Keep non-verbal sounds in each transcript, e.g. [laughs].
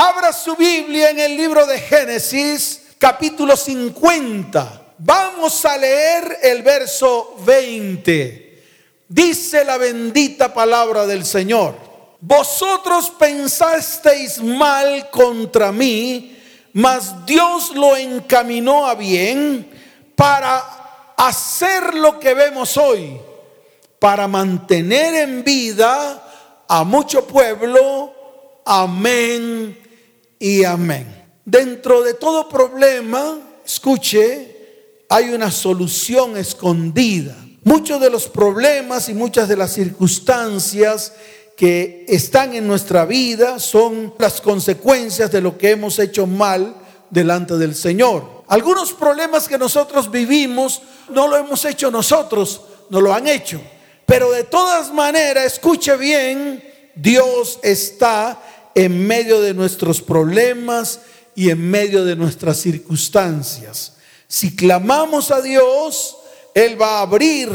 Abra su Biblia en el libro de Génesis, capítulo 50. Vamos a leer el verso 20. Dice la bendita palabra del Señor. Vosotros pensasteis mal contra mí, mas Dios lo encaminó a bien para hacer lo que vemos hoy, para mantener en vida a mucho pueblo. Amén y amén. Dentro de todo problema, escuche, hay una solución escondida. Muchos de los problemas y muchas de las circunstancias que están en nuestra vida son las consecuencias de lo que hemos hecho mal delante del Señor. Algunos problemas que nosotros vivimos no lo hemos hecho nosotros, no lo han hecho. Pero de todas maneras, escuche bien, Dios está en medio de nuestros problemas y en medio de nuestras circunstancias. Si clamamos a Dios, Él va a abrir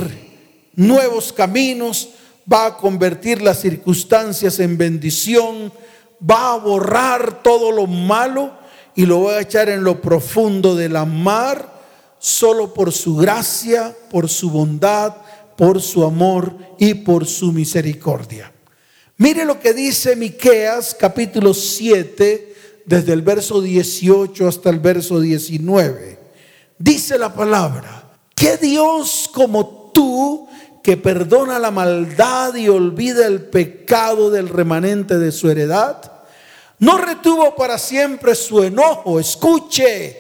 nuevos caminos, va a convertir las circunstancias en bendición, va a borrar todo lo malo y lo va a echar en lo profundo de la mar, solo por su gracia, por su bondad, por su amor y por su misericordia. Mire lo que dice Miqueas capítulo 7 desde el verso 18 hasta el verso 19. Dice la palabra, que Dios como tú que perdona la maldad y olvida el pecado del remanente de su heredad, no retuvo para siempre su enojo, escuche,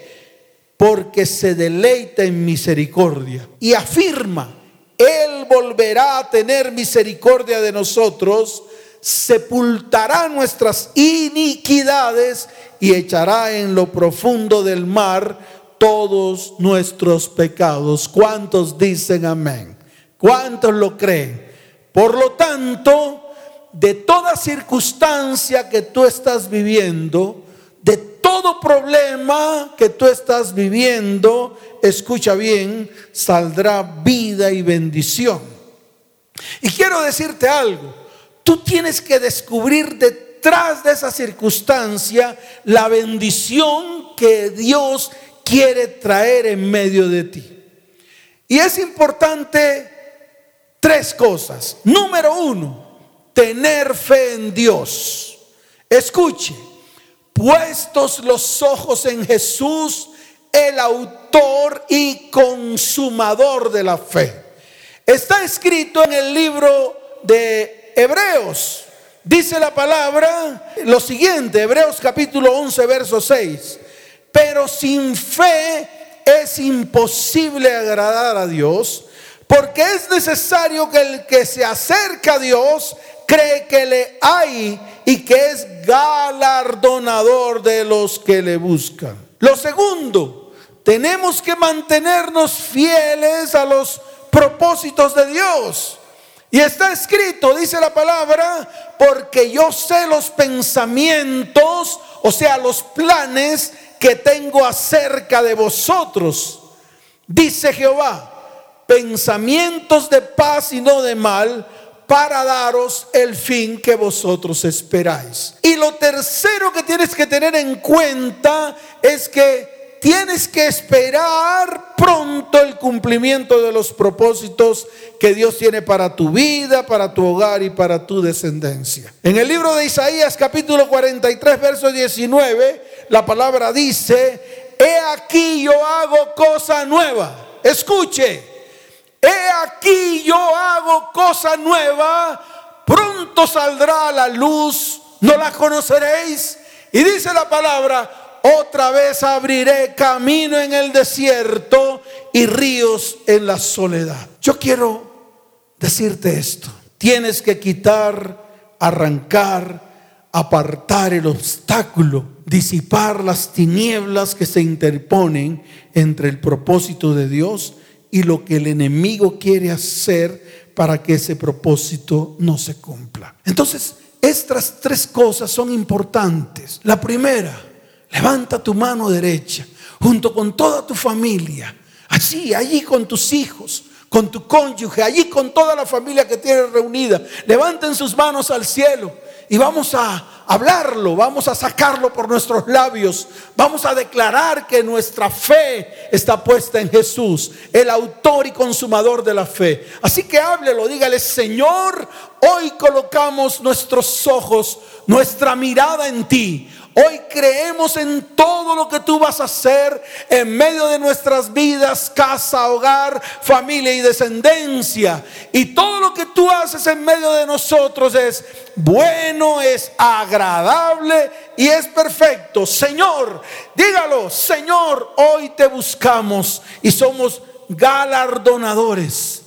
porque se deleita en misericordia y afirma, Él volverá a tener misericordia de nosotros, sepultará nuestras iniquidades y echará en lo profundo del mar todos nuestros pecados. ¿Cuántos dicen amén? ¿Cuántos lo creen? Por lo tanto, de toda circunstancia que tú estás viviendo, de todo problema que tú estás viviendo, escucha bien, saldrá vida y bendición. Y quiero decirte algo, tú tienes que descubrir detrás de esa circunstancia la bendición que Dios quiere traer en medio de ti. Y es importante tres cosas. Número uno, tener fe en Dios. Escuche, puestos los ojos en Jesús, el autor y consumador de la fe. Está escrito en el libro de Hebreos. Dice la palabra lo siguiente, Hebreos capítulo 11, verso 6 pero sin fe es imposible agradar a Dios, porque es necesario que el que se acerca a Dios cree que le hay y que es galardonador de los que le buscan. Lo segundo, tenemos que mantenernos fieles a los propósitos de Dios. Y está escrito, dice la palabra, porque yo sé los pensamientos, o sea, los planes que tengo acerca de vosotros, dice Jehová, pensamientos de paz y no de mal, para daros el fin que vosotros esperáis. Y lo tercero que tienes que tener en cuenta es que tienes que esperar pronto el cumplimiento de los propósitos que Dios tiene para tu vida, para tu hogar y para tu descendencia. En el libro de Isaías capítulo 43, verso 19, la palabra dice, he aquí yo hago cosa nueva. Escuche, he aquí yo hago cosa nueva, pronto saldrá a la luz, no la conoceréis. Y dice la palabra, otra vez abriré camino en el desierto y ríos en la soledad. Yo quiero decirte esto, tienes que quitar, arrancar, apartar el obstáculo, disipar las tinieblas que se interponen entre el propósito de Dios y lo que el enemigo quiere hacer para que ese propósito no se cumpla. Entonces, estas tres cosas son importantes. La primera, levanta tu mano derecha junto con toda tu familia, allí, allí con tus hijos, con tu cónyuge, allí con toda la familia que tienes reunida. Levanten sus manos al cielo y vamos a, hablarlo, vamos a sacarlo por nuestros labios, vamos a declarar que nuestra fe está puesta en Jesús, el autor y consumador de la fe. Así que háblelo, dígale, Señor, hoy colocamos nuestros ojos, nuestra mirada en ti. Hoy creemos en todo lo que tú vas a hacer en medio de nuestras vidas, casa, hogar, familia y descendencia. Y todo lo que tú haces en medio de nosotros es bueno, es agradable y es perfecto. Señor, dígalo, Señor, hoy te buscamos y somos galardonadores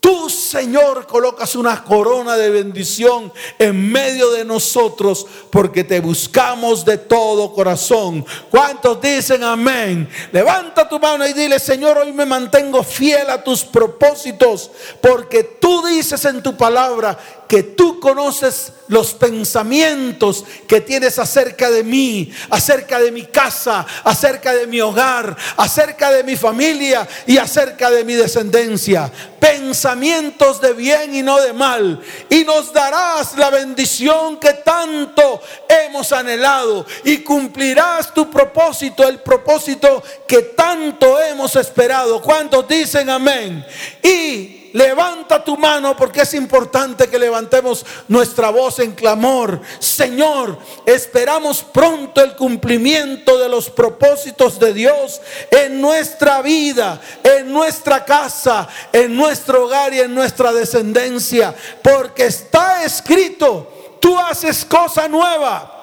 Tú, Señor, colocas una corona de bendición en medio de nosotros porque te buscamos de todo corazón. ¿Cuántos dicen amén? Levanta tu mano y dile, Señor, hoy me mantengo fiel a tus propósitos porque tú dices en tu palabra que tú conoces los pensamientos que tienes acerca de mí, acerca de mi casa, acerca de mi hogar, acerca de mi familia y acerca de mi descendencia. Pensamientos de bien y no de mal. Y nos darás la bendición que tanto hemos anhelado y cumplirás tu propósito, el propósito que tanto hemos esperado. ¿Cuántos dicen amén? Y levanta tu mano porque es importante que levantemos nuestra voz en clamor. Señor, esperamos pronto el cumplimiento de los propósitos de Dios en nuestra vida, en nuestra casa, en nuestro hogar y en nuestra descendencia. Porque está escrito, tú haces cosa nueva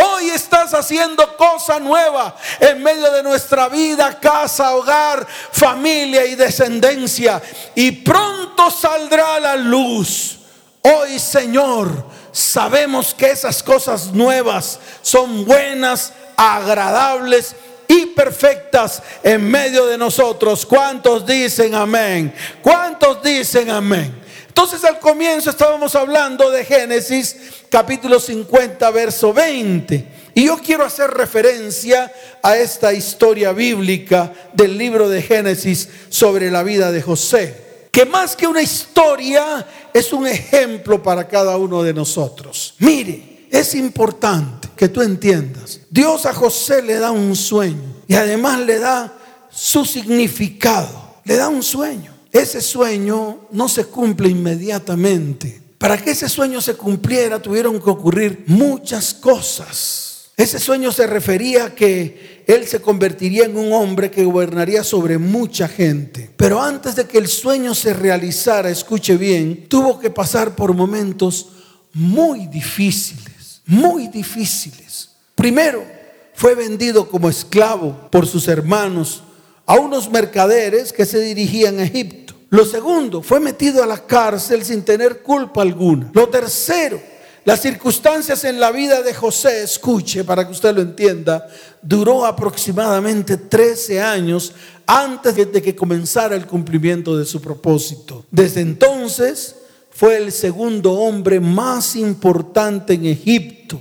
Hoy estás haciendo cosa nueva en medio de nuestra vida, casa, hogar, familia y descendencia. Y pronto saldrá la luz. Hoy, Señor, sabemos que esas cosas nuevas son buenas, agradables y perfectas en medio de nosotros. ¿Cuántos dicen amén? ¿Cuántos dicen amén? Entonces al comienzo estábamos hablando de Génesis capítulo 50, verso 20. Y yo quiero hacer referencia a esta historia bíblica del libro de Génesis sobre la vida de José, que más que una historia es un ejemplo para cada uno de nosotros. Mire, es importante que tú entiendas, Dios a José le da un sueño y además le da su significado, le da un sueño. Ese sueño no se cumple inmediatamente. Para que ese sueño se cumpliera tuvieron que ocurrir muchas cosas. Ese sueño se refería a que él se convertiría en un hombre que gobernaría sobre mucha gente. Pero antes de que el sueño se realizara, escuche bien, tuvo que pasar por momentos muy difíciles, muy difíciles. Primero, fue vendido como esclavo por sus hermanos a unos mercaderes que se dirigían a Egipto. Lo segundo, fue metido a la cárcel sin tener culpa alguna. Lo tercero, las circunstancias en la vida de José, escuche para que usted lo entienda, duró aproximadamente 13 años antes de que comenzara el cumplimiento de su propósito. Desde entonces fue el segundo hombre más importante en Egipto.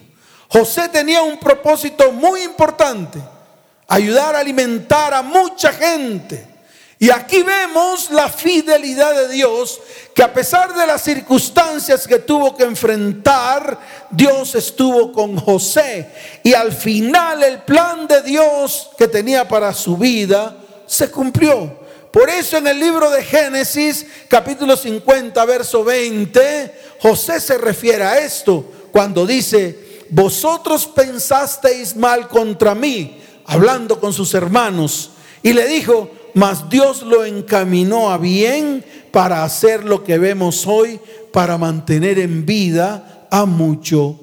José tenía un propósito muy importante ayudar a alimentar a mucha gente. Y aquí vemos la fidelidad de Dios, que a pesar de las circunstancias que tuvo que enfrentar, Dios estuvo con José. Y al final el plan de Dios que tenía para su vida se cumplió. Por eso en el libro de Génesis, capítulo 50, verso 20, José se refiere a esto cuando dice, vosotros pensasteis mal contra mí hablando con sus hermanos, y le dijo, mas Dios lo encaminó a bien para hacer lo que vemos hoy, para mantener en vida a mucho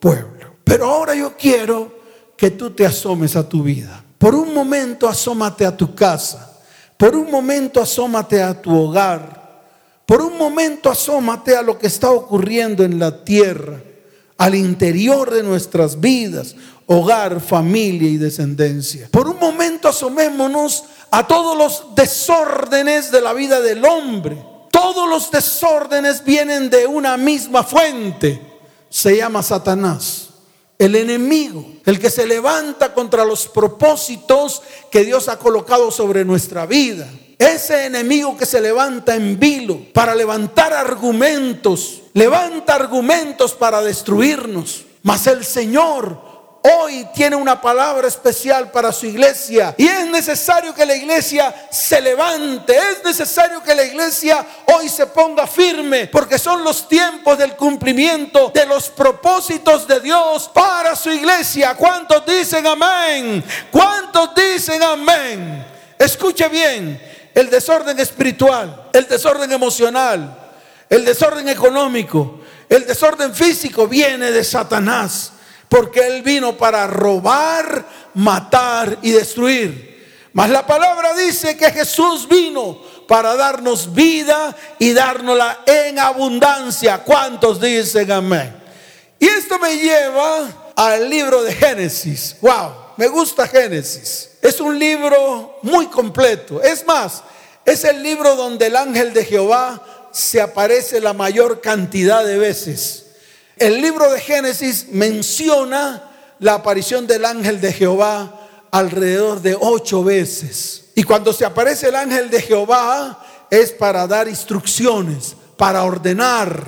pueblo. Pero ahora yo quiero que tú te asomes a tu vida. Por un momento asómate a tu casa. Por un momento asómate a tu hogar. Por un momento asómate a lo que está ocurriendo en la tierra, al interior de nuestras vidas hogar, familia y descendencia. Por un momento asomémonos a todos los desórdenes de la vida del hombre. Todos los desórdenes vienen de una misma fuente. Se llama Satanás, el enemigo, el que se levanta contra los propósitos que Dios ha colocado sobre nuestra vida. Ese enemigo que se levanta en vilo para levantar argumentos, levanta argumentos para destruirnos. Mas el Señor hoy tiene una palabra especial para su iglesia. Y es necesario que la iglesia se levante. Es necesario que la iglesia hoy se ponga firme. Porque son los tiempos del cumplimiento de los propósitos de Dios para su iglesia. ¿Cuántos dicen amén? ¿Cuántos dicen amén? Escuche bien. El desorden espiritual, el desorden emocional, el desorden económico, el desorden físico viene de Satanás porque Él vino para robar, matar y destruir. Mas la palabra dice que Jesús vino para darnos vida y dárnosla en abundancia. ¿Cuántos dicen amén? Y esto me lleva al libro de Génesis. Wow, me gusta Génesis. Es un libro muy completo. Es más, es el libro donde el ángel de Jehová se aparece la mayor cantidad de veces. El libro de Génesis menciona la aparición del ángel de Jehová alrededor de ocho veces. Y cuando se aparece el ángel de Jehová es para dar instrucciones, para ordenar.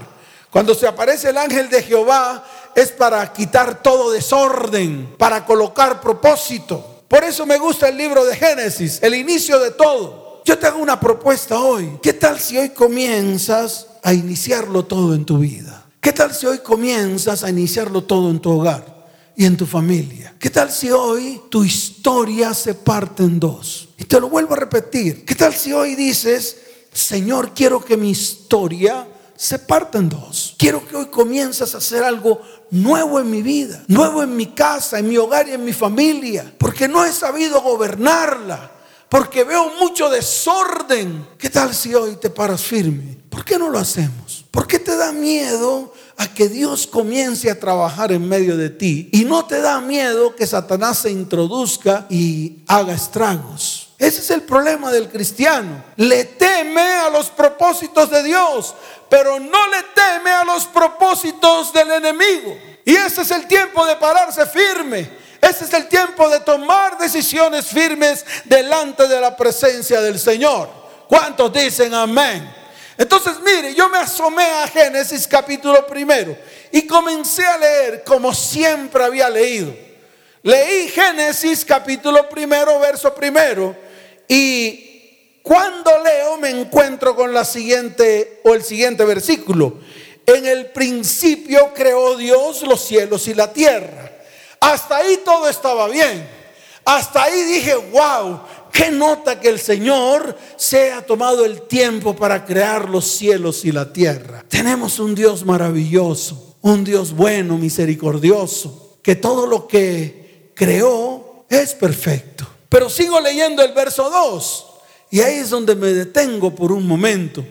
Cuando se aparece el ángel de Jehová es para quitar todo desorden, para colocar propósito. Por eso me gusta el libro de Génesis, el inicio de todo. Yo te hago una propuesta hoy. ¿Qué tal si hoy comienzas a iniciarlo todo en tu vida? ¿Qué tal si hoy comienzas a iniciarlo todo en tu hogar y en tu familia? ¿Qué tal si hoy tu historia se parte en dos? Y te lo vuelvo a repetir. ¿Qué tal si hoy dices, Señor, quiero que mi historia se parte en dos? Quiero que hoy comiences a hacer algo nuevo en mi vida, nuevo en mi casa, en mi hogar y en mi familia, porque no he sabido gobernarla porque veo mucho desorden. ¿Qué tal si hoy te paras firme? ¿Por qué no lo hacemos? ¿Por qué te da miedo a que Dios comience a trabajar en medio de ti? Y no te da miedo que Satanás se introduzca y haga estragos. Ese es el problema del cristiano. Le teme a los propósitos de Dios, pero no le teme a los propósitos del enemigo. Y ese es el tiempo de pararse firme ese es el tiempo de tomar decisiones firmes delante de la presencia del Señor. ¿Cuántos dicen amén? Entonces, mire, yo me asomé a Génesis capítulo primero y comencé a leer como siempre había leído. Leí Génesis capítulo primero, verso primero, y cuando leo me encuentro con la siguiente o el siguiente versículo. En el principio creó Dios los cielos y la tierra. Hasta ahí todo estaba bien. Hasta ahí dije, wow, qué nota que el Señor se ha tomado el tiempo para crear los cielos y la tierra. Tenemos un Dios maravilloso, un Dios bueno, misericordioso, que todo lo que creó es perfecto. Pero sigo leyendo el verso 2 y ahí es donde me detengo por un momento.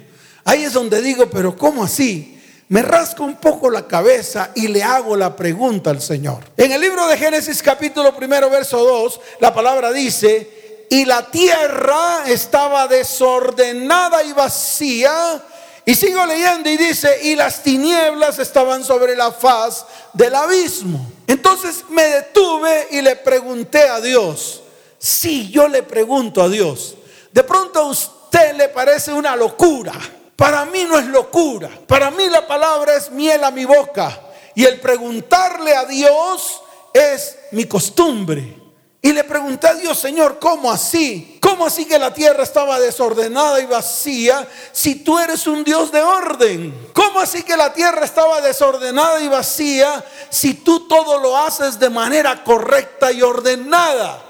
Ahí es donde digo, pero ¿cómo así? me rasco un poco la cabeza y le hago la pregunta al Señor. En el libro de Génesis capítulo primero, verso 2, la palabra dice, y la tierra estaba desordenada y vacía. Y sigo leyendo y dice, y las tinieblas estaban sobre la faz del abismo. Entonces me detuve y le pregunté a Dios, si yo le pregunto a Dios, de pronto a usted le parece una locura para mí no es locura. Para mí la palabra es miel a mi boca. Y el preguntarle a Dios es mi costumbre. Y le pregunté a Dios, Señor, ¿cómo así? ¿Cómo así que la tierra estaba desordenada y vacía si tú eres un Dios de orden? ¿Cómo así que la tierra estaba desordenada y vacía si tú todo lo haces de manera correcta y ordenada?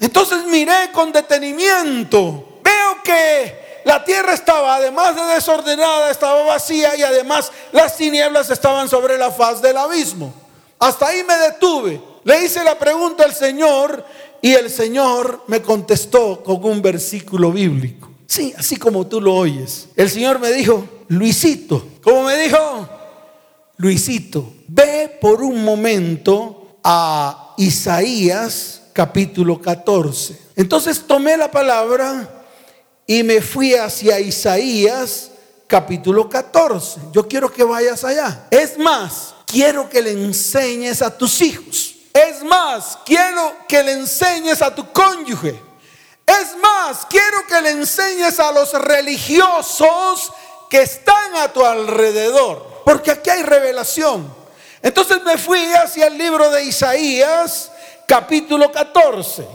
Entonces miré con detenimiento. Veo que la tierra estaba, además de desordenada, estaba vacía y además las tinieblas estaban sobre la faz del abismo. Hasta ahí me detuve. Le hice la pregunta al Señor y el Señor me contestó con un versículo bíblico. Sí, así como tú lo oyes. El Señor me dijo, Luisito, ¿cómo me dijo? Luisito, ve por un momento a Isaías capítulo 14. Entonces tomé la palabra y me fui hacia Isaías capítulo 14. Yo quiero que vayas allá. Es más, quiero que le enseñes a tus hijos. Es más, quiero que le enseñes a tu cónyuge. Es más, quiero que le enseñes a los religiosos que están a tu alrededor. Porque aquí hay revelación. Entonces me fui hacia el libro de Isaías, capítulo 14,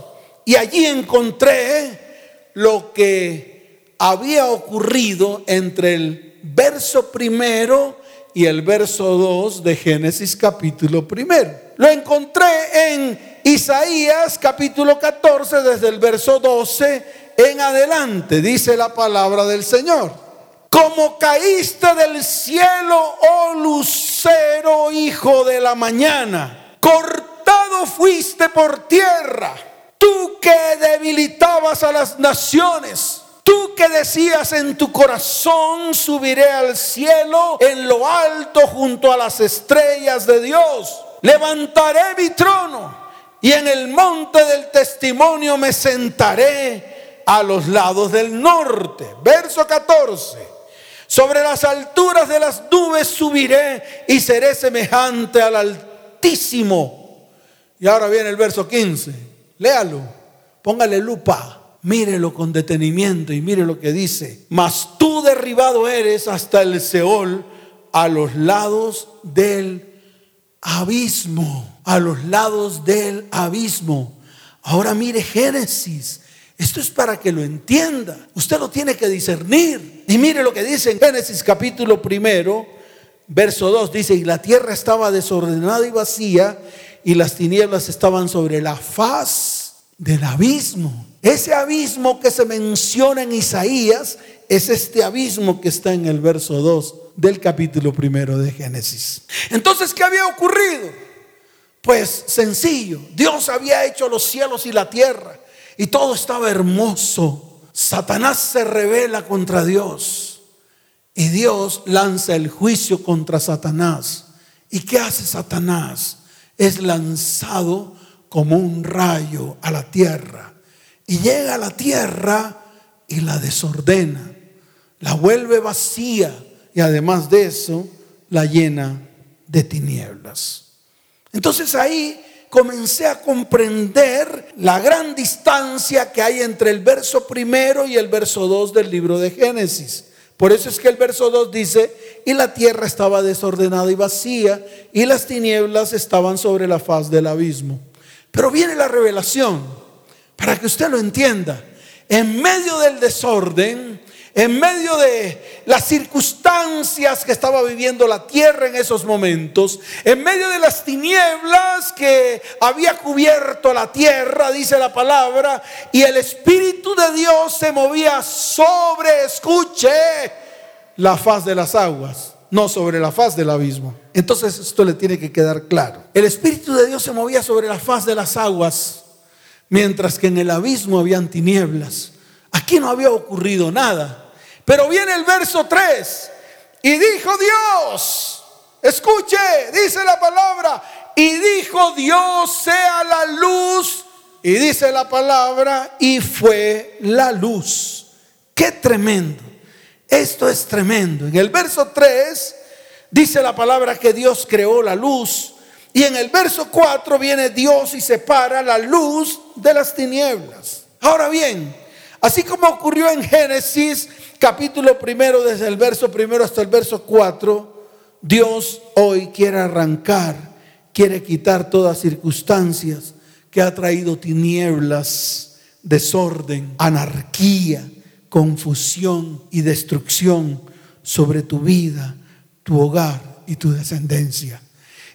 y allí encontré lo que había ocurrido entre el verso primero y el verso 2 de Génesis capítulo primero. Lo encontré en Isaías capítulo 14 desde el verso 12 en adelante, dice la palabra del Señor. Como caíste del cielo, oh lucero, hijo de la mañana, cortado fuiste por tierra, tú que debilitabas a las naciones Tú que decías en tu corazón, subiré al cielo en lo alto junto a las estrellas de Dios. Levantaré mi trono y en el monte del testimonio me sentaré a los lados del norte. Verso 14. Sobre las alturas de las nubes subiré y seré semejante al Altísimo. Y ahora viene el verso 15. Léalo. Póngale lupa mírelo con detenimiento y mire lo que dice. Mas tú derribado eres hasta el Seol a los lados del abismo, a los lados del abismo. Ahora mire Génesis. Esto es para que lo entienda. Usted lo tiene que discernir. Y mire lo que dice en Génesis capítulo primero, verso 2. Dice, y la tierra estaba desordenada y vacía, y las tinieblas estaban sobre la faz del abismo. Ese abismo que se menciona en Isaías es este abismo que está en el verso 2 del capítulo primero de Génesis. Entonces, ¿qué había ocurrido? Pues sencillo, Dios había hecho los cielos y la tierra y todo estaba hermoso. Satanás se revela contra Dios y Dios lanza el juicio contra Satanás. ¿Y qué hace Satanás? Es lanzado como un rayo a la tierra y llega a la tierra y la desordena, la vuelve vacía y además de eso la llena de tinieblas. Entonces ahí comencé a comprender la gran distancia que hay entre el verso primero y el verso 2 del libro de Génesis. Por eso es que el verso 2 dice, y la tierra estaba desordenada y vacía, y las tinieblas estaban sobre la faz del abismo. Pero viene la revelación para que usted lo entienda, en medio del desorden, en medio de las circunstancias que estaba viviendo la tierra en esos momentos, en medio de las tinieblas que había cubierto la tierra, dice la palabra, y el Espíritu de Dios se movía sobre, escuche, la faz de las aguas, no sobre la faz del abismo. Entonces esto le tiene que quedar claro. El Espíritu de Dios se movía sobre la faz de las aguas mientras que en el abismo habían tinieblas. Aquí no había ocurrido nada. Pero viene el verso 3 y dijo Dios, escuche, dice la palabra, y dijo Dios sea la luz, y dice la palabra, y fue la luz. Qué tremendo. Esto es tremendo. En el verso 3 dice la palabra que Dios creó la luz y en el verso 4 viene Dios y separa la luz de las tinieblas. Ahora bien, así como ocurrió en Génesis capítulo primero, desde el verso primero hasta el verso 4, Dios hoy quiere arrancar, quiere quitar todas circunstancias que ha traído tinieblas, desorden, anarquía, confusión y destrucción sobre tu vida, tu hogar y tu descendencia.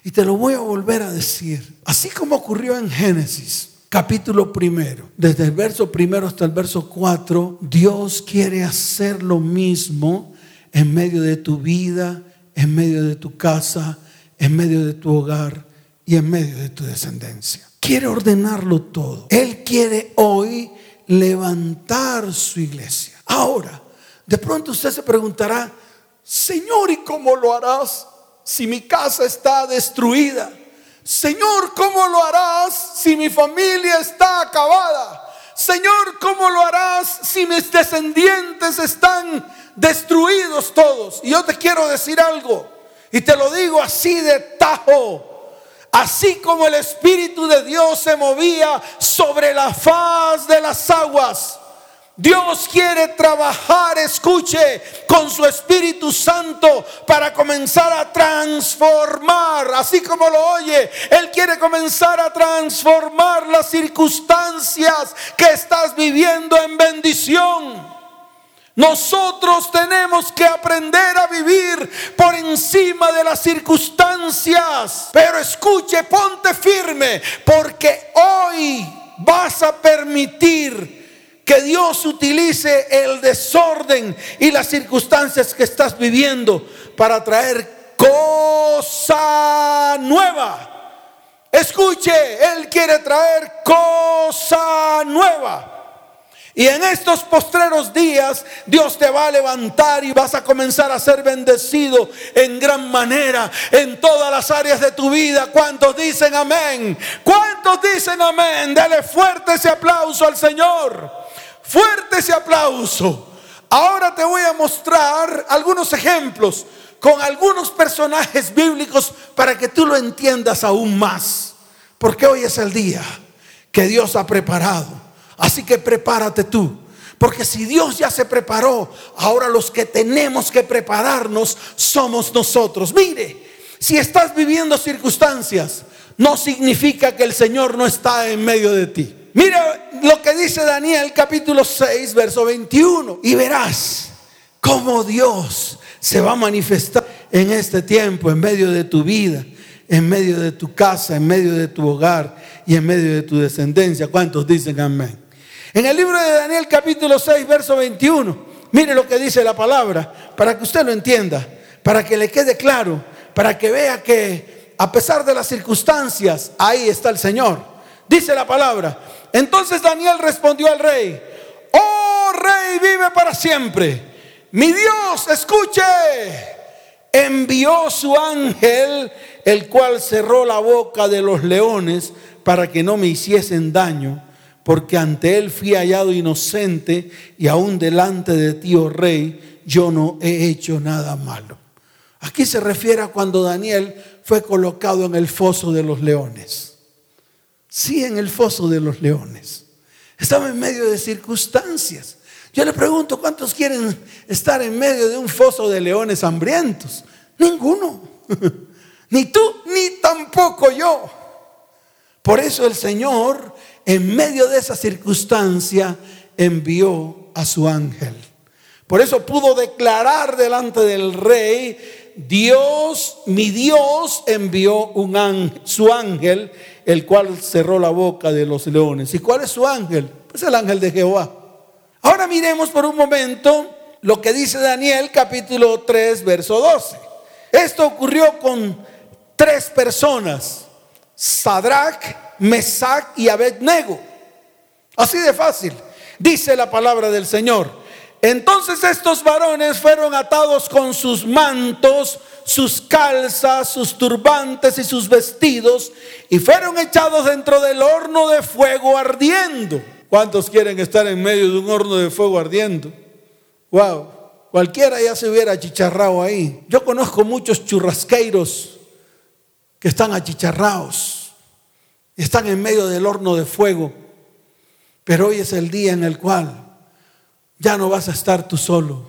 Y te lo voy a volver a decir. Así como ocurrió en Génesis, capítulo primero, desde el verso primero hasta el verso cuatro, Dios quiere hacer lo mismo en medio de tu vida, en medio de tu casa, en medio de tu hogar y en medio de tu descendencia. Quiere ordenarlo todo. Él quiere hoy levantar su iglesia. Ahora, de pronto usted se preguntará, Señor, ¿y cómo lo harás? Si mi casa está destruida? Señor, ¿cómo lo harás si mi familia está acabada? Señor, ¿cómo lo harás si mis descendientes están destruidos todos? Y yo te quiero decir algo, y te lo digo así de tajo. Así como el Espíritu de Dios se movía sobre la faz de las aguas, Dios quiere trabajar, escuche, con su Espíritu Santo para comenzar a transformar, así como lo oye, Él quiere comenzar a transformar las circunstancias que estás viviendo en bendición. Nosotros tenemos que aprender a vivir por encima de las circunstancias. Pero escuche, ponte firme, porque hoy vas a permitir que Dios utilice el desorden y las circunstancias que estás viviendo para traer cosa nueva. Escuche, Él quiere traer cosa nueva. Y en estos postreros días Dios te va a levantar y vas a comenzar a ser bendecido en gran manera en todas las áreas de tu vida. ¿Cuántos dicen amén? ¿Cuántos dicen amén? Dale fuerte ese aplauso al Señor. Fuerte ese aplauso. Ahora te voy a mostrar algunos ejemplos con algunos personajes bíblicos para que tú lo entiendas aún más. Porque hoy es el día que Dios ha preparado. Así que prepárate tú. Porque si Dios ya se preparó, ahora los que tenemos que prepararnos somos nosotros. Mire, si estás viviendo circunstancias, no significa que el Señor no está en medio de ti. Mira lo que dice Daniel capítulo 6, verso 21. Y verás cómo Dios se va a manifestar en este tiempo, en medio de tu vida, en medio de tu casa, en medio de tu hogar y en medio de tu descendencia. ¿Cuántos dicen amén? En el libro de Daniel capítulo 6, verso 21. Mire lo que dice la palabra, para que usted lo entienda, para que le quede claro, para que vea que a pesar de las circunstancias, ahí está el Señor. Dice la palabra, entonces Daniel respondió al rey, oh rey, vive para siempre. Mi Dios, escuche, envió su ángel, el cual cerró la boca de los leones para que no me hiciesen daño, porque ante él fui hallado inocente y aún delante de ti, oh rey, yo no he hecho nada malo. Aquí se refiere a cuando Daniel fue colocado en el foso de los leones. Sí, en el foso de los leones. Estaba en medio de circunstancias. Yo le pregunto, ¿cuántos quieren estar en medio de un foso de leones hambrientos? Ninguno. [laughs] Ni tú, ni tampoco yo. Por eso el Señor, en medio de esa circunstancia, envió a su ángel. Por eso pudo declarar delante del rey, Dios, mi Dios envió un ángel, su ángel el cual cerró la boca de los leones. ¿Y cuál es su ángel? Pues el ángel de Jehová. Ahora miremos por un momento lo que dice Daniel capítulo 3, verso 12. Esto ocurrió con tres personas, Sadrach, Mesach y Abednego. Así de fácil. Dice la palabra del Señor. Entonces estos varones fueron atados con sus mantos, sus calzas, sus turbantes y sus vestidos y fueron echados dentro del horno de fuego ardiendo. ¿Cuántos quieren estar en medio de un horno de fuego ardiendo? Wow, cualquiera ya se hubiera achicharrado ahí. Yo conozco muchos churrasqueiros que están achicharrados, están en medio del horno de fuego, pero hoy es el día en el cual ya no vas a estar tú solo.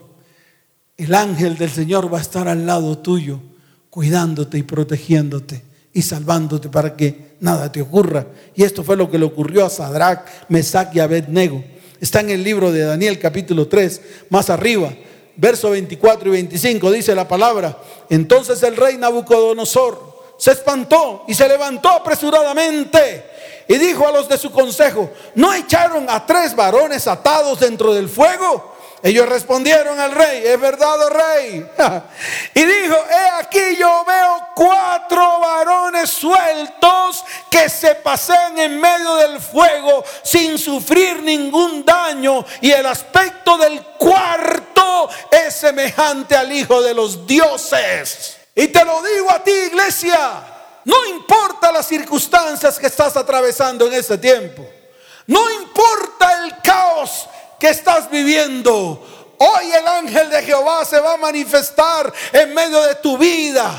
El ángel del Señor va a estar al lado tuyo, cuidándote y protegiéndote y salvándote para que nada te ocurra. Y esto fue lo que le ocurrió a Sadrach, Mesach y Abednego. Está en el libro de Daniel capítulo 3, más arriba, verso 24 y 25, dice la palabra. Entonces el rey Nabucodonosor se espantó y se levantó apresuradamente y dijo a los de su consejo, ¿no echaron a tres varones atados dentro del fuego? Ellos respondieron al rey, es verdad, oh rey. [laughs] y dijo, he aquí yo veo cuatro varones sueltos que se pasean en medio del fuego sin sufrir ningún daño. Y el aspecto del cuarto es semejante al Hijo de los dioses. Y te lo digo a ti, iglesia. No importa las circunstancias que estás atravesando en este tiempo. No importa el caos que estás viviendo. Hoy el ángel de Jehová se va a manifestar en medio de tu vida.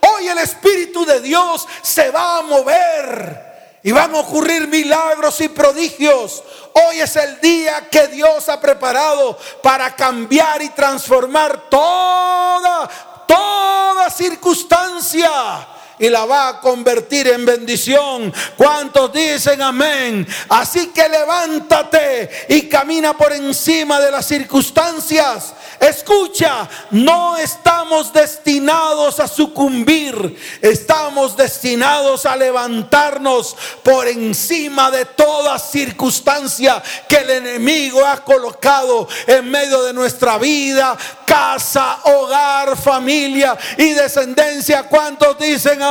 Hoy el Espíritu de Dios se va a mover Y van a ocurrir milagros y prodigios. Hoy es el día que Dios ha preparado para cambiar y transformar toda, toda circunstancia y la va a convertir en bendición. ¿Cuántos dicen amén? Así que levántate y camina por encima de las circunstancias. Escucha, no estamos destinados a sucumbir, estamos destinados a levantarnos por encima de toda circunstancia que el enemigo ha colocado en medio de nuestra vida, casa, hogar, familia y descendencia. ¿Cuántos dicen amén?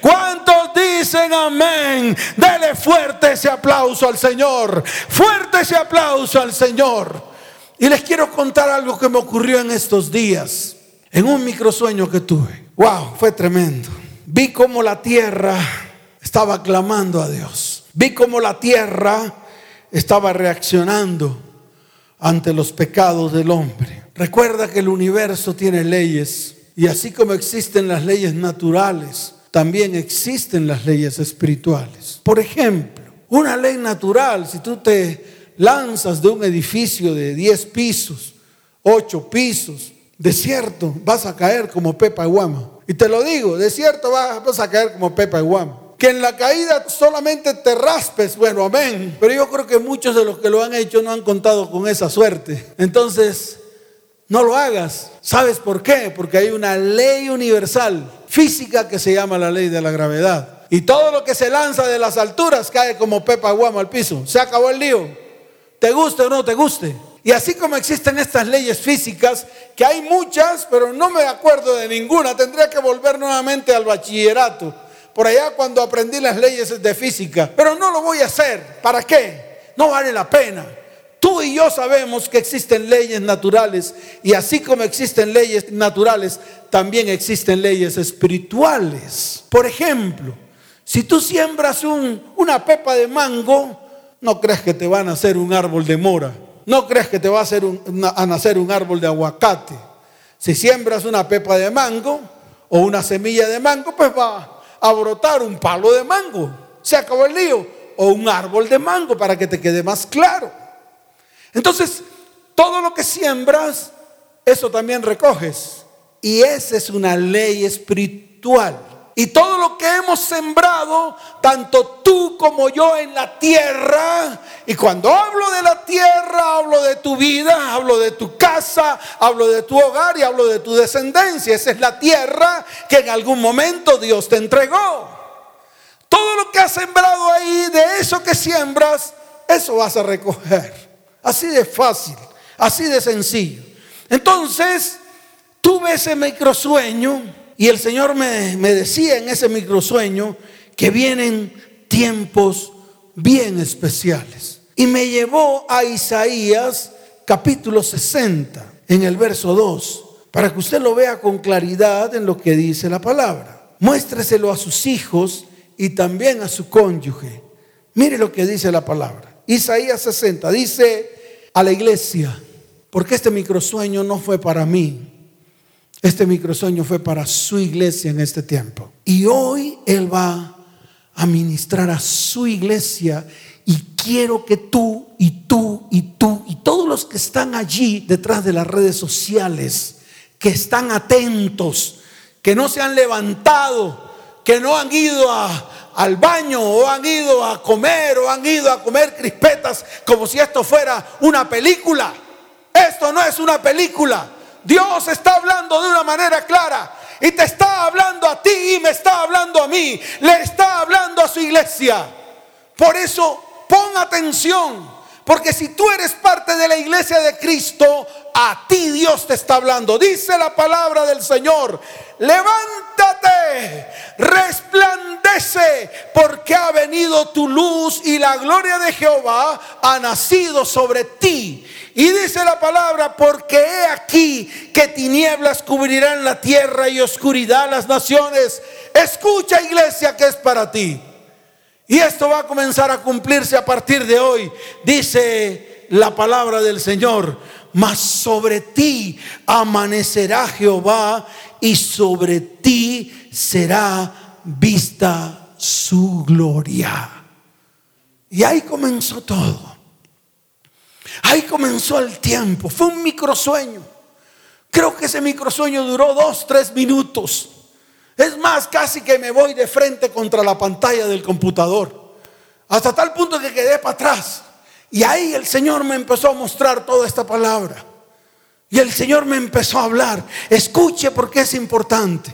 ¿Cuántos dicen amén? Dele fuerte ese aplauso al Señor. Fuerte ese aplauso al Señor. Y les quiero contar algo que me ocurrió en estos días, en un microsueño que tuve. Wow, fue tremendo. Vi cómo la tierra estaba clamando a Dios. Vi cómo la tierra estaba reaccionando ante los pecados del hombre. Recuerda que el universo tiene leyes y así como existen las leyes naturales, también existen las leyes espirituales. Por ejemplo, una ley natural, si tú te lanzas de un edificio de 10 pisos, 8 pisos, desierto, vas a caer como Pepa y Guama. Y te lo digo, desierto vas, a caer como Pepa y Guama. Que en la caída solamente te raspes, bueno, amén. Pero yo creo que muchos de los que lo han hecho no han contado con esa suerte. Entonces, no lo hagas. ¿Sabes por qué? Porque hay una ley universal física que se llama la ley de la gravedad. Y todo lo que se lanza de las alturas cae como pepa guama al piso. Se acabó el lío. Te guste o no te guste. Y así como existen estas leyes físicas, que hay muchas, pero no me acuerdo de ninguna, tendría que volver nuevamente al bachillerato. Por allá cuando aprendí las leyes de física. Pero no lo voy a hacer. ¿Para qué? No vale la pena. Tú y yo sabemos que existen leyes naturales y así como existen leyes naturales, también existen leyes espirituales. Por ejemplo, si tú siembras una pepa de mango, no crees que te va a nacer un árbol de mora, no crees que te va a, hacer a nacer un árbol de aguacate. Si siembras una pepa de mango o una semilla de mango, pues va a brotar un palo de mango. Se acabó el lío. O un árbol de mango para que te quede más claro. Entonces, todo lo que siembras, eso también recoges. Y esa es una ley espiritual. Y todo lo que hemos sembrado, tanto tú como yo en la tierra, y cuando hablo de la tierra, hablo de tu vida, hablo de tu casa, hablo de tu hogar y hablo de tu descendencia. Esa es la tierra que en algún momento Dios te entregó. Todo lo que has sembrado ahí, de eso que siembras, eso vas a recoger. Así de fácil, así de sencillo. Entonces, tuve ese microsueño y el Señor me, me decía en ese microsueño que vienen tiempos bien especiales. Y me llevó a Isaías capítulo 60, en el verso 2, para que usted lo vea con claridad en lo que dice la palabra. Muéstreselo a sus hijos y también a su cónyuge. Mire lo que dice la palabra. Isaías 60 dice, a la iglesia, porque este microsueño no fue para mí, este microsueño fue para su iglesia en este tiempo. Y hoy Él va a ministrar a su iglesia y quiero que tú y tú y tú y todos los que están allí detrás de las redes sociales, que están atentos, que no se han levantado, que no han ido a, al baño o han ido a comer o han ido a comer crispetas como si esto fuera una película. Esto no es una película. Dios está hablando de una manera clara y te está hablando a ti y me está hablando a mí. Le está hablando a su iglesia. Por eso pon atención. Porque si tú eres parte de la iglesia de Cristo, a ti Dios te está hablando. Dice la palabra del Señor levántate, resplandece, porque ha venido tu luz y la gloria de Jehová ha nacido sobre ti. Y dice la palabra, porque he aquí que tinieblas cubrirán la tierra y oscuridad las naciones. Escucha iglesia que es para ti. Y esto va a comenzar a cumplirse a partir de hoy, dice la palabra del Señor. Mas sobre ti amanecerá Jehová y sobre ti será vista su gloria. Y ahí comenzó todo. Ahí comenzó el tiempo. Fue un microsueño. Creo que ese microsueño duró dos, tres minutos. Es más, casi que me voy de frente contra la pantalla del computador. Hasta tal punto que quedé para atrás. Y ahí el Señor me empezó a mostrar toda esta palabra. Y el Señor me empezó a hablar. Escuche porque es importante.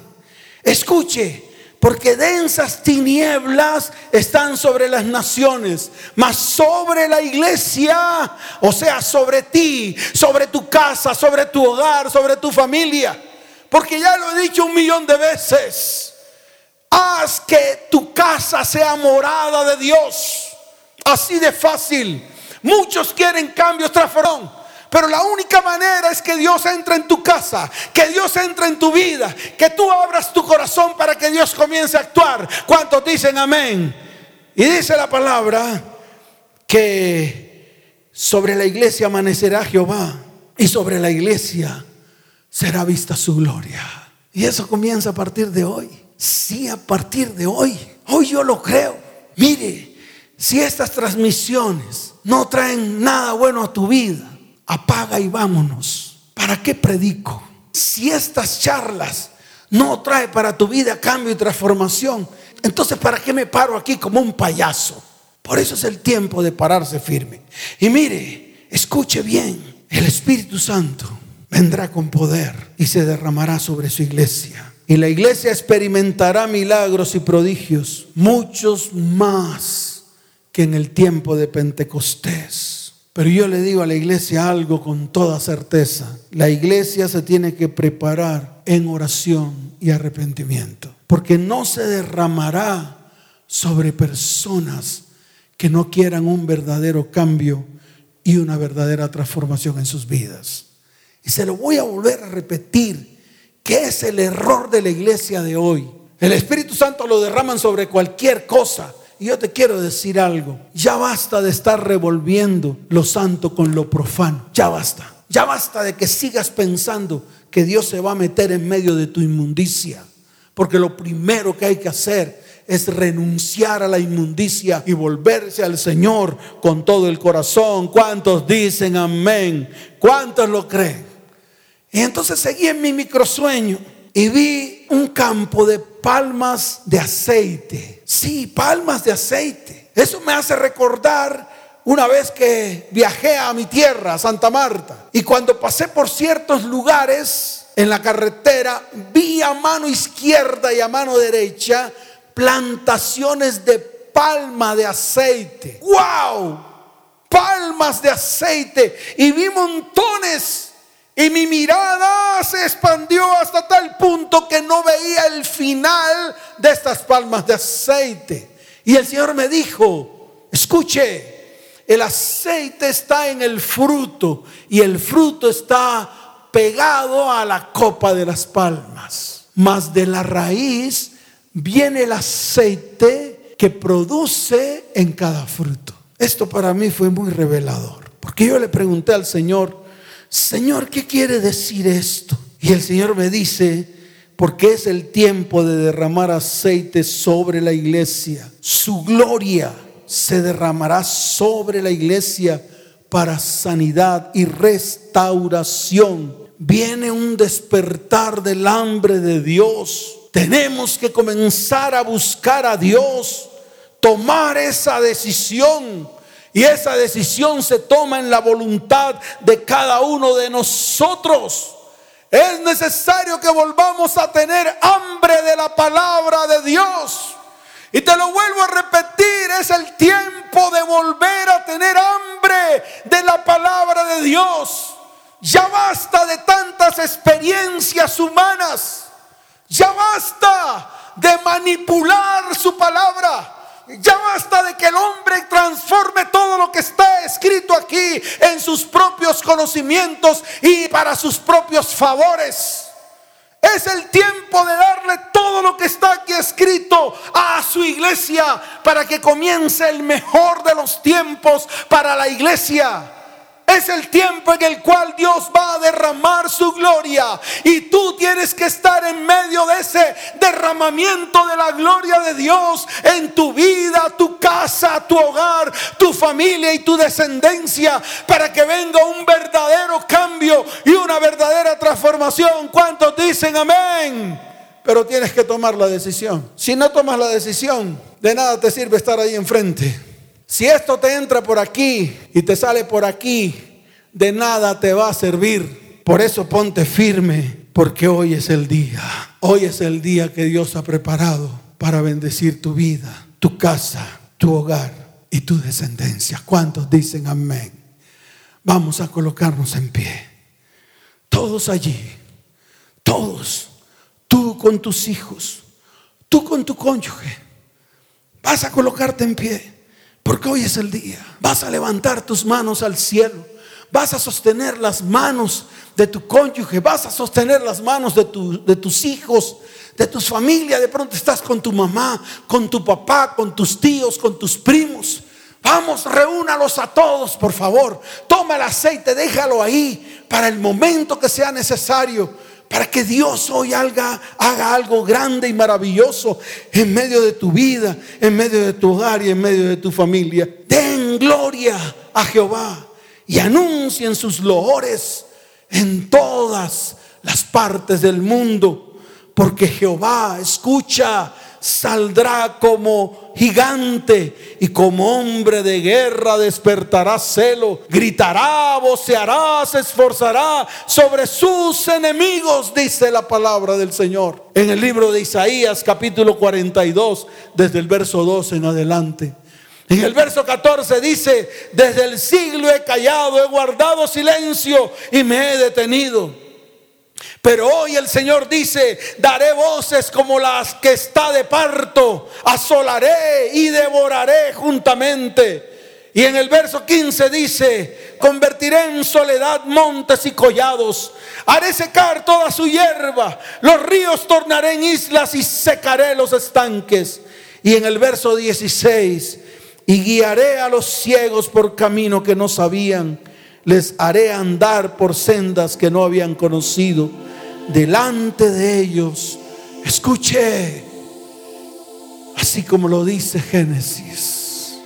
Escuche, porque densas tinieblas están sobre las naciones, mas sobre la iglesia, o sea, sobre ti, sobre tu casa, sobre tu hogar, sobre tu familia. Porque ya lo he dicho un millón de veces. Haz que tu casa sea morada de Dios. Así de fácil. Muchos quieren cambios, transformación. Pero la única manera es que Dios entre en tu casa, que Dios entre en tu vida, que tú abras tu corazón para que Dios comience a actuar. ¿Cuántos dicen amén? Y dice la palabra que sobre la iglesia amanecerá Jehová y sobre la iglesia será vista su gloria. Y eso comienza a partir de hoy. Sí, a partir de hoy. Hoy yo lo creo. Mire, si estas transmisiones no traen nada bueno a tu vida, apaga y vámonos. ¿Para qué predico? Si estas charlas no trae para tu vida cambio y transformación, entonces ¿para qué me paro aquí como un payaso? Por eso es el tiempo de pararse firme. Y mire, escuche bien, el Espíritu Santo vendrá con poder y se derramará sobre su iglesia. Y la iglesia experimentará milagros y prodigios, muchos más que en el tiempo de Pentecostés. Pero yo le digo a la iglesia algo con toda certeza. La iglesia se tiene que preparar en oración y arrepentimiento. Porque no se derramará sobre personas que no quieran un verdadero cambio y una verdadera transformación en sus vidas. Y se lo voy a volver a repetir, que es el error de la iglesia de hoy. El Espíritu Santo lo derraman sobre cualquier cosa y yo te quiero decir algo. Ya basta de estar revolviendo lo santo con lo profano. Ya basta. Ya basta de que sigas pensando que Dios se va a meter en medio de tu inmundicia. Porque lo primero que hay que hacer es renunciar a la inmundicia y volverse al Señor con todo el corazón. ¿Cuántos dicen amén? ¿Cuántos lo creen? Y entonces seguí en mi microsueño y vi un campo de palmas de aceite. Sí, palmas de aceite. Eso me hace recordar una vez que viajé a mi tierra, Santa Marta, y cuando pasé por ciertos lugares en la carretera, vi a mano izquierda y a mano derecha plantaciones de palma de aceite. ¡Wow! Palmas de aceite. Y vi montones y mi mirada se expandió hasta tal punto que no veía el final de estas palmas de aceite. Y el Señor me dijo, escuche, el aceite está en el fruto y el fruto está pegado a la copa de las palmas. Mas de la raíz viene el aceite que produce en cada fruto. Esto para mí fue muy revelador, porque yo le pregunté al Señor, Señor, ¿qué quiere decir esto? Y el Señor me dice, porque es el tiempo de derramar aceite sobre la iglesia. Su gloria se derramará sobre la iglesia para sanidad y restauración. Viene un despertar del hambre de Dios. Tenemos que comenzar a buscar a Dios, tomar esa decisión y esa decisión se toma en la voluntad de cada uno de nosotros. Es necesario que volvamos a tener hambre de la palabra de Dios. Y te lo vuelvo a repetir, es el tiempo de volver a tener hambre de la palabra de Dios. Ya basta de tantas experiencias humanas. Ya basta de manipular su palabra. Ya basta de que el hombre transforme todo lo que está escrito aquí en sus propios conocimientos y para sus propios favores. Es el tiempo de darle todo lo que está aquí escrito a su iglesia para que comience el mejor de los tiempos para la iglesia. Es el tiempo en el cual Dios va a derramar su gloria. Y tú tienes que estar en medio de ese derramamiento de la gloria de Dios en tu vida, tu casa, tu hogar, tu familia y tu descendencia. Para que venga un verdadero cambio y una verdadera transformación. ¿Cuántos dicen amén? Pero tienes que tomar la decisión. Si no tomas la decisión, de nada te sirve estar ahí enfrente. Si esto te entra por aquí y te sale por aquí, de nada te va a servir. Por eso ponte firme, porque hoy es el día. Hoy es el día que Dios ha preparado para bendecir tu vida, tu casa, tu hogar y tu descendencia. ¿Cuántos dicen amén? Vamos a colocarnos en pie. Todos allí, todos, tú con tus hijos, tú con tu cónyuge, vas a colocarte en pie. Porque hoy es el día. Vas a levantar tus manos al cielo. Vas a sostener las manos de tu cónyuge. Vas a sostener las manos de, de tus hijos, de tus familias. De pronto estás con tu mamá, con tu papá, con tus tíos, con tus primos. Vamos, reúnalos a todos, por favor. Toma el aceite, déjalo ahí para el momento que sea necesario para que Dios hoy haga, algo grande y maravilloso en medio de tu vida, en medio de tu hogar y en medio de tu familia. Den gloria a Jehová y anuncien sus loores en todas las partes del mundo, porque Jehová escucha saldrá como gigante y como hombre de guerra despertará celo, gritará, voceará, se esforzará sobre sus enemigos, dice la palabra del Señor. En el libro de Isaías capítulo 42, desde el verso 12 en adelante. En el verso 14 dice, desde el siglo he callado, he guardado silencio y me he detenido pero hoy el Señor dice, daré voces como las que está de parto, asolaré y devoraré juntamente. Y en el verso 15 dice, convertiré en soledad montes y collados, haré secar toda su hierba, los ríos tornaré en islas y secaré los estanques. Y en el verso 16, y guiaré a los ciegos por camino que no sabían, les haré andar por sendas que no habían conocido delante de ellos. Escuche, así como lo dice Génesis,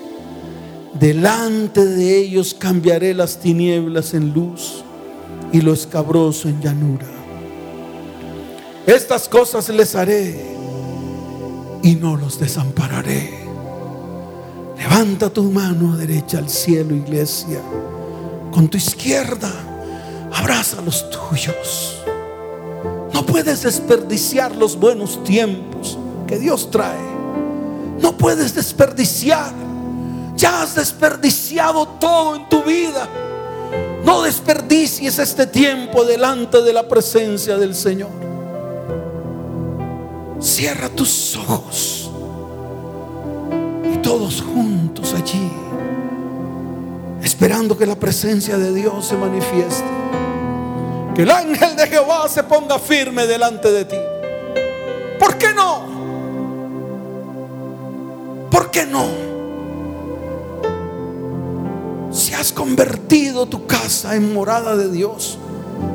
delante de ellos cambiaré las tinieblas en luz y lo escabroso en llanura. Estas cosas les haré y no los desampararé. Levanta tu mano derecha al cielo, iglesia. Con tu izquierda, abraza los tuyos. No puedes desperdiciar los buenos tiempos que Dios trae. No puedes desperdiciar. Ya has desperdiciado todo en tu vida. No desperdicies este tiempo delante de la presencia del Señor. Cierra tus ojos y todos juntos allí, esperando que la presencia de Dios se manifieste. Que el ángel de Jehová se ponga firme delante de ti. ¿Por qué no? ¿Por qué no? Si has convertido tu casa en morada de Dios,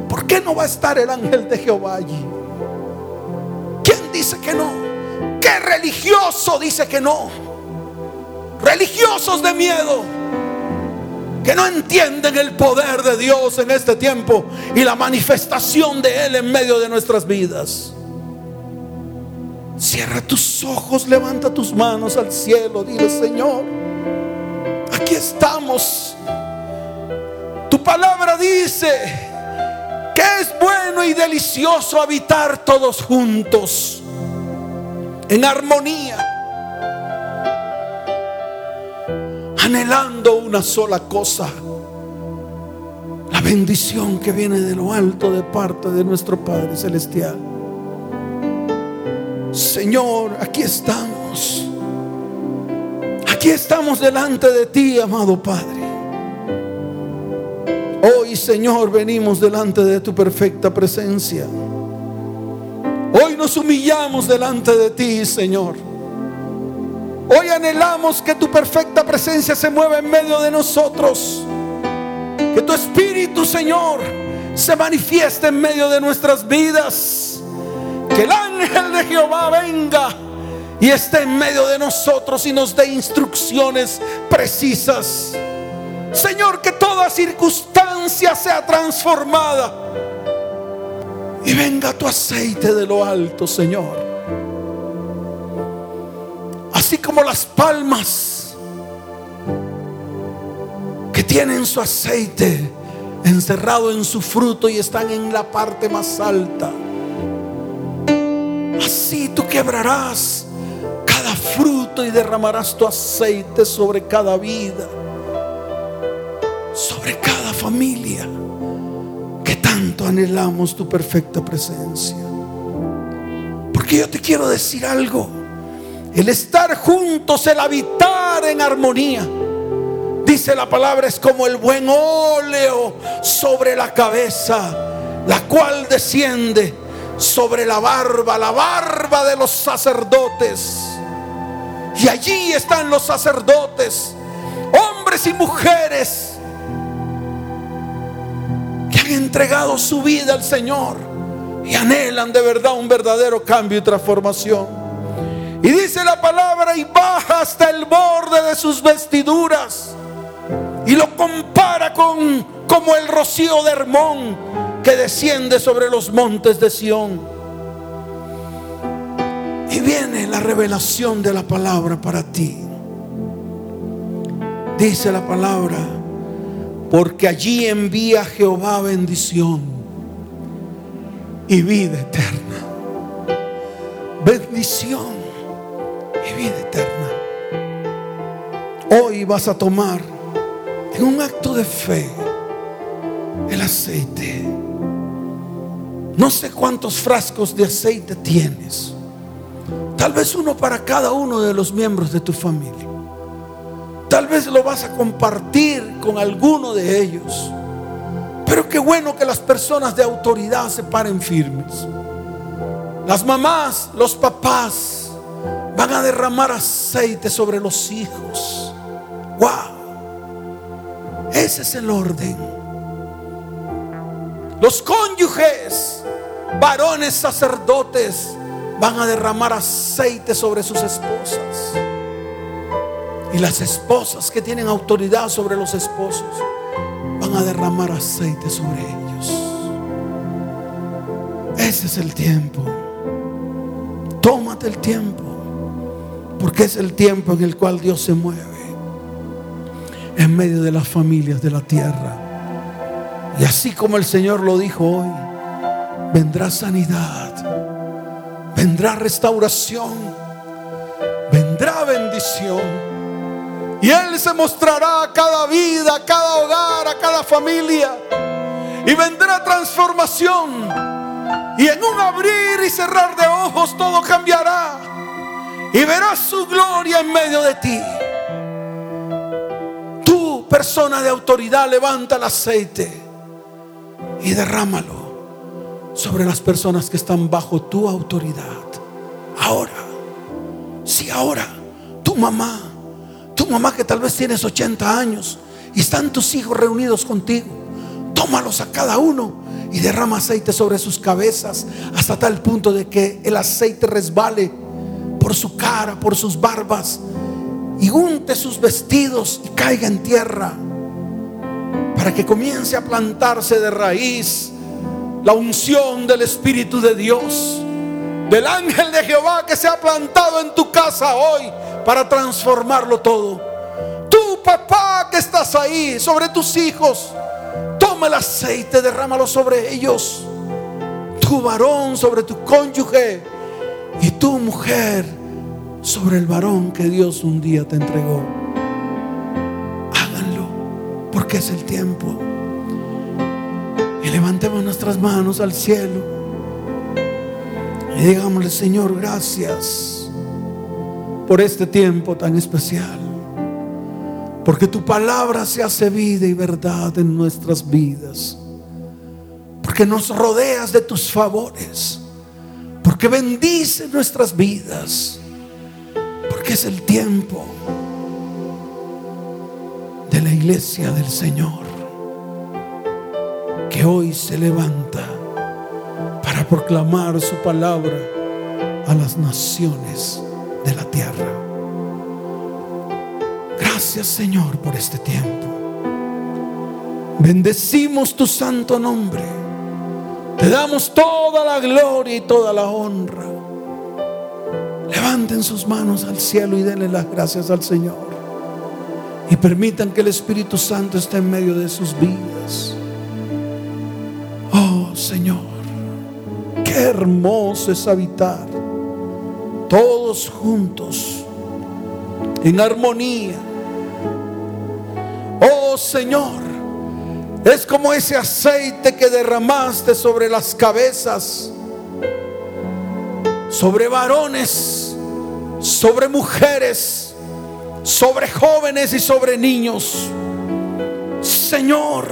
¿por qué no va a estar el ángel de Jehová allí? ¿Quién dice que no? ¿Qué religioso dice que no? Religiosos de miedo que no entienden el poder de Dios en este tiempo y la manifestación de Él en medio de nuestras vidas. Cierra tus ojos, levanta tus manos al cielo, dile Señor, aquí estamos. Tu palabra dice que es bueno y delicioso habitar todos juntos en armonía anhelando una sola cosa. La bendición que viene de lo alto de parte de nuestro Padre Celestial. Señor, aquí estamos. Aquí estamos delante de ti, amado Padre. Hoy, Señor, venimos delante de tu perfecta presencia. Hoy nos humillamos delante de ti, Señor. Hoy anhelamos que tu perfecta presencia se mueva en medio de nosotros. Que tu Espíritu, Señor, se manifieste en medio de nuestras vidas. Que el ángel de Jehová venga y esté en medio de nosotros y nos dé instrucciones precisas. Señor, que toda circunstancia sea transformada. Y venga tu aceite de lo alto, Señor. Así como las palmas que tienen su aceite encerrado en su fruto y están en la parte más alta. Así tú quebrarás cada fruto y derramarás tu aceite sobre cada vida, sobre cada familia que tanto anhelamos tu perfecta presencia. Porque yo te quiero decir algo, el estar juntos, el habitar en armonía, dice la palabra, es como el buen óleo sobre la cabeza, la cual desciende sobre la barba, la barba de los sacerdotes. Y allí están los sacerdotes, hombres y mujeres, que han entregado su vida al Señor y anhelan de verdad un verdadero cambio y transformación. Y dice la palabra y baja hasta el borde de sus vestiduras y lo compara con como el rocío de Hermón que desciende sobre los montes de Sión. Y viene la revelación de la palabra para ti. Dice la palabra, porque allí envía Jehová bendición y vida eterna. Bendición vida eterna. Hoy vas a tomar en un acto de fe el aceite. No sé cuántos frascos de aceite tienes. Tal vez uno para cada uno de los miembros de tu familia. Tal vez lo vas a compartir con alguno de ellos. Pero qué bueno que las personas de autoridad se paren firmes. Las mamás, los papás van a derramar aceite sobre los hijos. Wow. Ese es el orden. Los cónyuges, varones sacerdotes, van a derramar aceite sobre sus esposas. Y las esposas que tienen autoridad sobre los esposos van a derramar aceite sobre ellos. Ese es el tiempo. Tómate el tiempo. Porque es el tiempo en el cual Dios se mueve. En medio de las familias de la tierra. Y así como el Señor lo dijo hoy, vendrá sanidad, vendrá restauración, vendrá bendición. Y Él se mostrará a cada vida, a cada hogar, a cada familia. Y vendrá transformación. Y en un abrir y cerrar de ojos todo cambiará. Y verás su gloria en medio de ti. Tu persona de autoridad levanta el aceite y derrámalo sobre las personas que están bajo tu autoridad. Ahora, si ahora, tu mamá, tu mamá que tal vez tienes 80 años y están tus hijos reunidos contigo, tómalos a cada uno y derrama aceite sobre sus cabezas hasta tal punto de que el aceite resbale por su cara, por sus barbas y unte sus vestidos y caiga en tierra para que comience a plantarse de raíz la unción del Espíritu de Dios, del ángel de Jehová que se ha plantado en tu casa hoy para transformarlo todo. Tu papá que estás ahí, sobre tus hijos, toma el aceite, derrámalo sobre ellos. Tu varón sobre tu cónyuge y tu mujer sobre el varón que Dios un día te entregó. Háganlo, porque es el tiempo. Y levantemos nuestras manos al cielo. Y digámosle, Señor, gracias por este tiempo tan especial. Porque tu palabra se hace vida y verdad en nuestras vidas. Porque nos rodeas de tus favores. Porque bendice nuestras vidas. Porque es el tiempo de la iglesia del Señor. que hoy se levanta para proclamar su palabra a las naciones de la tierra. Gracias Señor por este tiempo. Bendecimos tu santo nombre. Te damos toda la gloria y toda la honra. Levanten sus manos al cielo y denle las gracias al Señor. Y permitan que el Espíritu Santo esté en medio de sus vidas. Oh Señor, qué hermoso es habitar todos juntos en armonía. Oh Señor, es como ese aceite que derramaste sobre las cabezas, sobre varones, sobre mujeres, sobre jóvenes y sobre niños. Señor,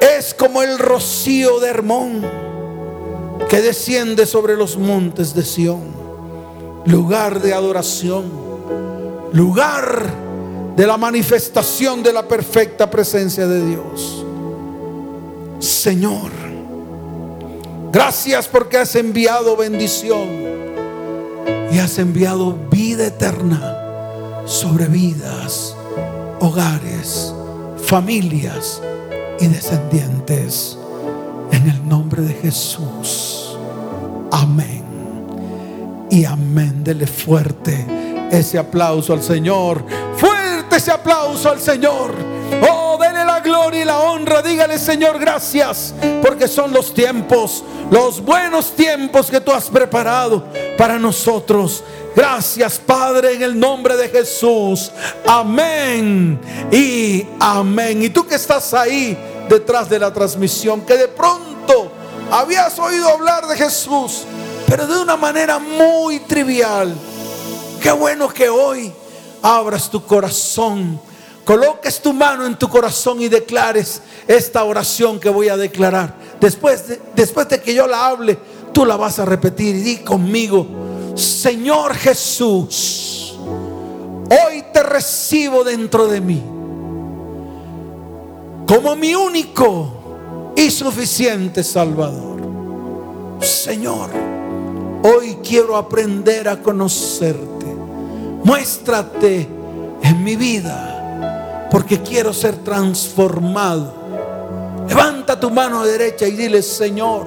es como el rocío de Hermón que desciende sobre los montes de Sión, lugar de adoración, lugar de la manifestación de la perfecta presencia de Dios. Señor, gracias porque has enviado bendición y has enviado vida eterna sobre vidas, hogares, familias y descendientes. En el nombre de Jesús. Amén. Y amén. Dele fuerte ese aplauso al Señor. Fuerte ese aplauso al Señor. Oh, gloria y la honra. Dígale, Señor, gracias. Porque son los tiempos, los buenos tiempos que tú has preparado para nosotros. Gracias, Padre, en el nombre de Jesús. Amén y amén. Y tú que estás ahí detrás de la transmisión, que de pronto habías oído hablar de Jesús, pero de una manera muy trivial. Qué bueno que hoy abras tu corazón, coloques tu mano en tu corazón y declares esta oración que voy a declarar. Después de, después de que yo la hable, tú la vas a repetir y di conmigo, Señor Jesús, hoy te recibo dentro de mí como mi único y suficiente Salvador. Señor, hoy quiero aprender a conocerte. Muéstrate en mi vida, porque quiero ser transformado. Levanta tu mano derecha y dile, Señor,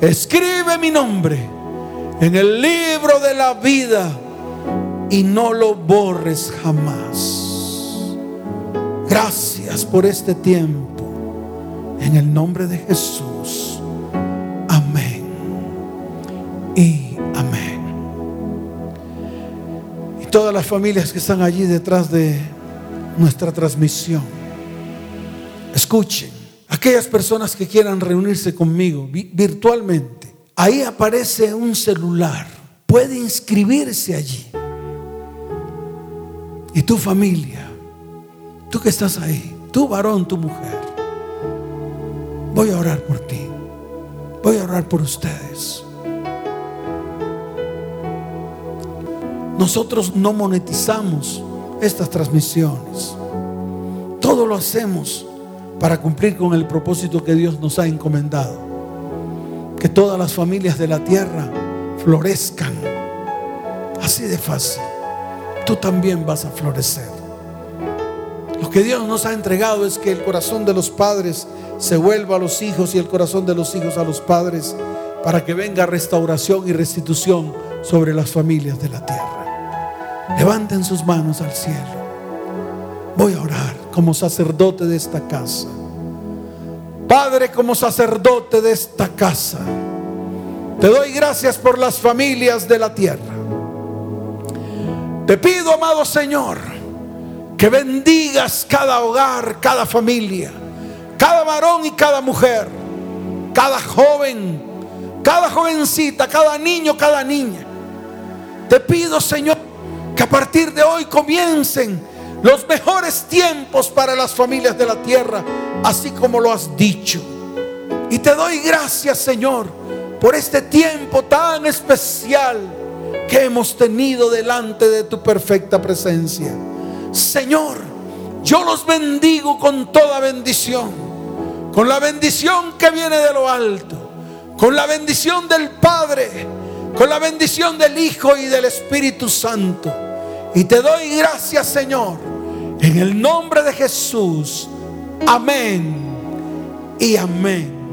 escribe mi nombre en el libro de la vida y no lo borres jamás. Gracias por este tiempo. En el nombre de Jesús. Amén. Y amén. Y todas las familias que están allí detrás de nuestra transmisión. Escuchen. Aquellas personas que quieran reunirse conmigo virtualmente. Ahí aparece un celular. Puede inscribirse allí. Y tu familia Tú que estás ahí, tú varón, tu mujer, voy a orar por ti. Voy a orar por ustedes. Nosotros no monetizamos estas transmisiones. Todo lo hacemos para cumplir con el propósito que Dios nos ha encomendado. Que todas las familias de la tierra florezcan. Así de fácil. Tú también vas a florecer. Lo que Dios nos ha entregado es que el corazón de los padres se vuelva a los hijos y el corazón de los hijos a los padres para que venga restauración y restitución sobre las familias de la tierra. Levanten sus manos al cielo. Voy a orar como sacerdote de esta casa. Padre, como sacerdote de esta casa, te doy gracias por las familias de la tierra. Te pido, amado Señor, que bendigas cada hogar, cada familia, cada varón y cada mujer, cada joven, cada jovencita, cada niño, cada niña. Te pido, Señor, que a partir de hoy comiencen los mejores tiempos para las familias de la tierra, así como lo has dicho. Y te doy gracias, Señor, por este tiempo tan especial que hemos tenido delante de tu perfecta presencia. Señor, yo los bendigo con toda bendición, con la bendición que viene de lo alto, con la bendición del Padre, con la bendición del Hijo y del Espíritu Santo. Y te doy gracias, Señor, en el nombre de Jesús. Amén y amén.